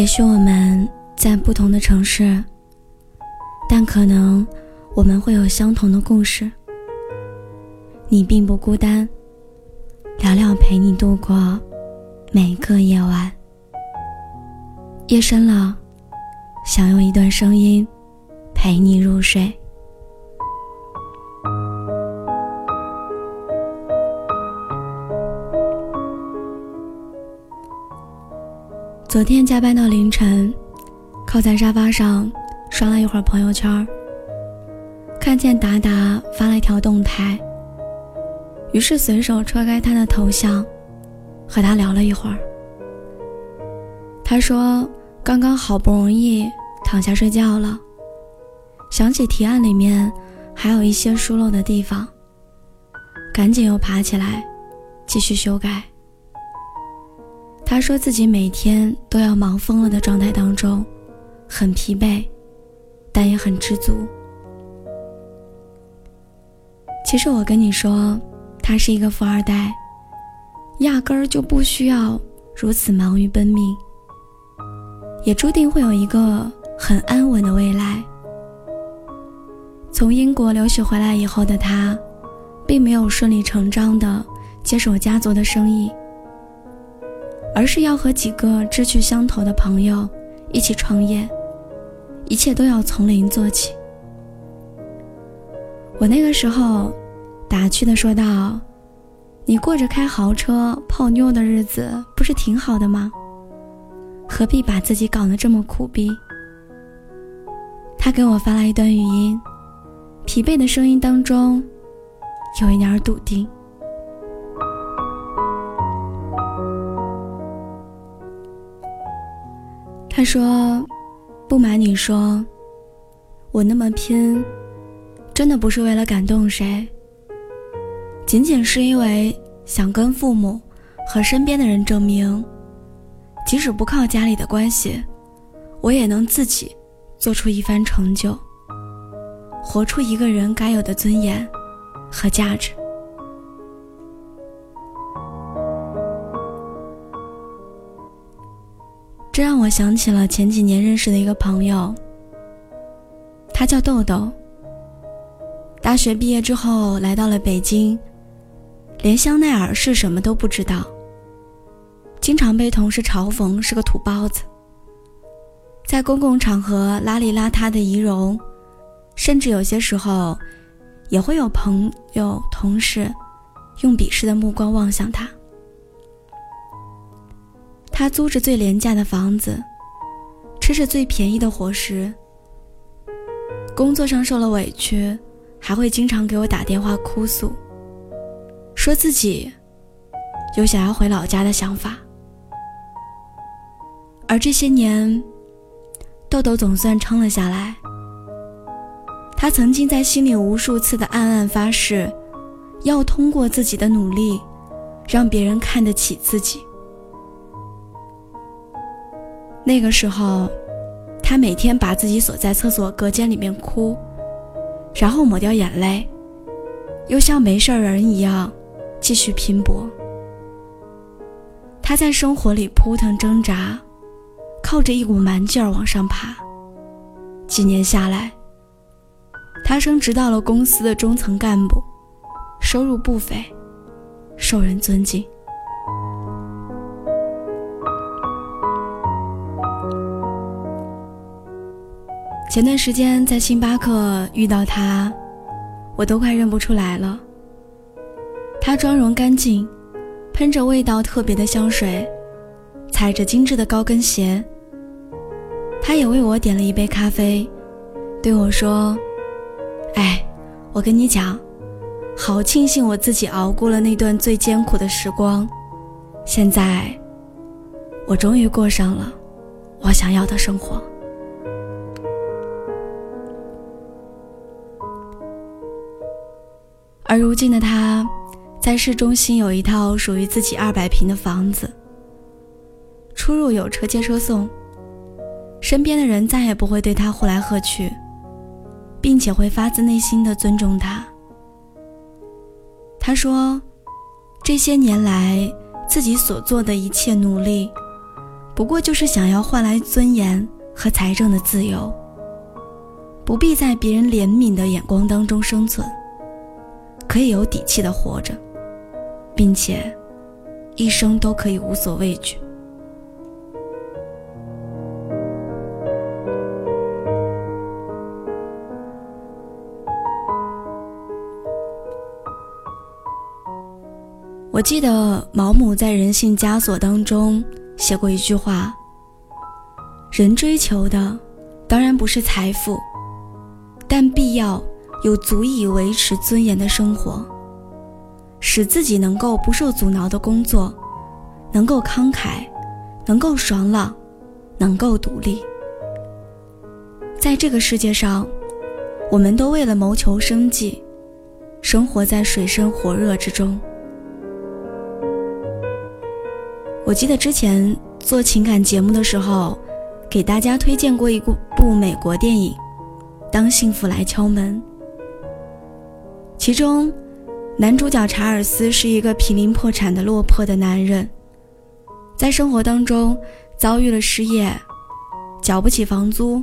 也许我们在不同的城市，但可能我们会有相同的故事。你并不孤单，聊聊陪你度过每个夜晚。夜深了，想用一段声音陪你入睡。昨天加班到凌晨，靠在沙发上刷了一会儿朋友圈，看见达达发了一条动态，于是随手戳开他的头像，和他聊了一会儿。他说：“刚刚好不容易躺下睡觉了，想起提案里面还有一些疏漏的地方，赶紧又爬起来继续修改。”他说自己每天都要忙疯了的状态当中，很疲惫，但也很知足。其实我跟你说，他是一个富二代，压根儿就不需要如此忙于奔命，也注定会有一个很安稳的未来。从英国留学回来以后的他，并没有顺理成章的接手家族的生意。而是要和几个志趣相投的朋友一起创业，一切都要从零做起。我那个时候打趣的说道：“你过着开豪车泡妞的日子，不是挺好的吗？何必把自己搞得这么苦逼？”他给我发来一段语音，疲惫的声音当中有一点笃定。他说：“不瞒你说，我那么拼，真的不是为了感动谁，仅仅是因为想跟父母和身边的人证明，即使不靠家里的关系，我也能自己做出一番成就，活出一个人该有的尊严和价值。”这让我想起了前几年认识的一个朋友，他叫豆豆。大学毕业之后来到了北京，连香奈儿是什么都不知道，经常被同事嘲讽是个土包子。在公共场合邋里邋遢的仪容，甚至有些时候，也会有朋友、同事用鄙视的目光望向他。他租着最廉价的房子，吃着最便宜的伙食。工作上受了委屈，还会经常给我打电话哭诉，说自己有想要回老家的想法。而这些年，豆豆总算撑了下来。他曾经在心里无数次的暗暗发誓，要通过自己的努力，让别人看得起自己。那个时候，他每天把自己锁在厕所隔间里面哭，然后抹掉眼泪，又像没事人一样继续拼搏。他在生活里扑腾挣扎，靠着一股蛮劲儿往上爬。几年下来，他升职到了公司的中层干部，收入不菲，受人尊敬。前段时间在星巴克遇到他，我都快认不出来了。他妆容干净，喷着味道特别的香水，踩着精致的高跟鞋。他也为我点了一杯咖啡，对我说：“哎，我跟你讲，好庆幸我自己熬过了那段最艰苦的时光，现在我终于过上了我想要的生活。”而如今的他，在市中心有一套属于自己二百平的房子，出入有车接车送，身边的人再也不会对他呼来喝去，并且会发自内心的尊重他。他说，这些年来自己所做的一切努力，不过就是想要换来尊严和财政的自由，不必在别人怜悯的眼光当中生存，可以有底气的活着，并且一生都可以无所畏惧。我记得毛姆在《人性枷锁》当中写过一句话：“人追求的当然不是财富，但必要有足以维持尊严的生活，使自己能够不受阻挠的工作，能够慷慨，能够爽朗，能够独立。在这个世界上，我们都为了谋求生计，生活在水深火热之中。”我记得之前做情感节目的时候，给大家推荐过一部部美国电影《当幸福来敲门》。其中，男主角查尔斯是一个濒临破产的落魄的男人，在生活当中遭遇了失业、缴不起房租、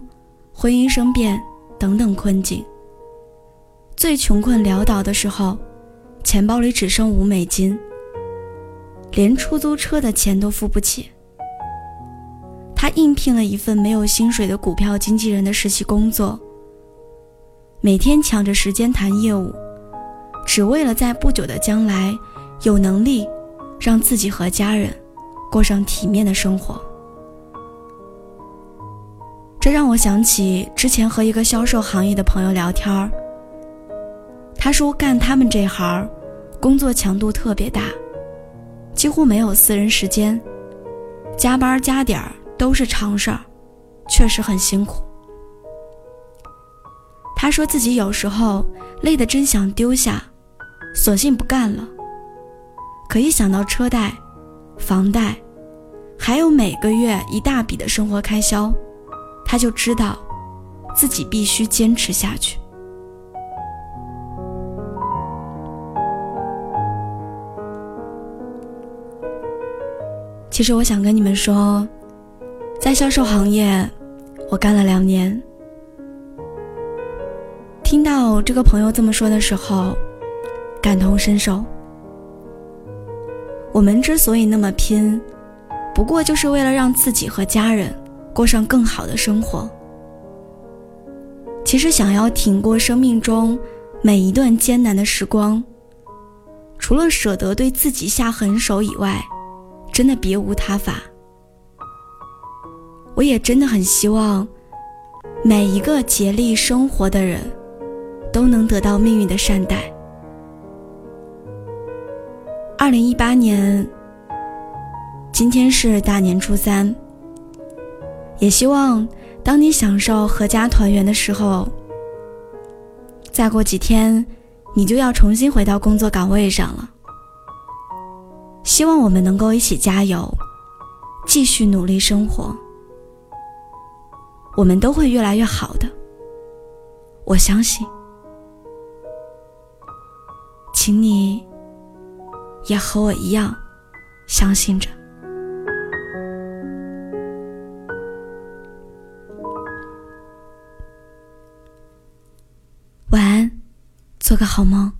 婚姻生变等等困境。最穷困潦倒的时候，钱包里只剩五美金。连出租车的钱都付不起，他应聘了一份没有薪水的股票经纪人的实习工作，每天抢着时间谈业务，只为了在不久的将来有能力让自己和家人过上体面的生活。这让我想起之前和一个销售行业的朋友聊天儿，他说干他们这行，工作强度特别大。几乎没有私人时间，加班加点儿都是常事儿，确实很辛苦。他说自己有时候累得真想丢下，索性不干了。可一想到车贷、房贷，还有每个月一大笔的生活开销，他就知道自己必须坚持下去。其实我想跟你们说，在销售行业，我干了两年。听到这个朋友这么说的时候，感同身受。我们之所以那么拼，不过就是为了让自己和家人过上更好的生活。其实，想要挺过生命中每一段艰难的时光，除了舍得对自己下狠手以外，真的别无他法。我也真的很希望，每一个竭力生活的人，都能得到命运的善待。二零一八年，今天是大年初三。也希望当你享受阖家团圆的时候，再过几天，你就要重新回到工作岗位上了。希望我们能够一起加油，继续努力生活。我们都会越来越好的，我相信。请你也和我一样相信着。晚安，做个好梦。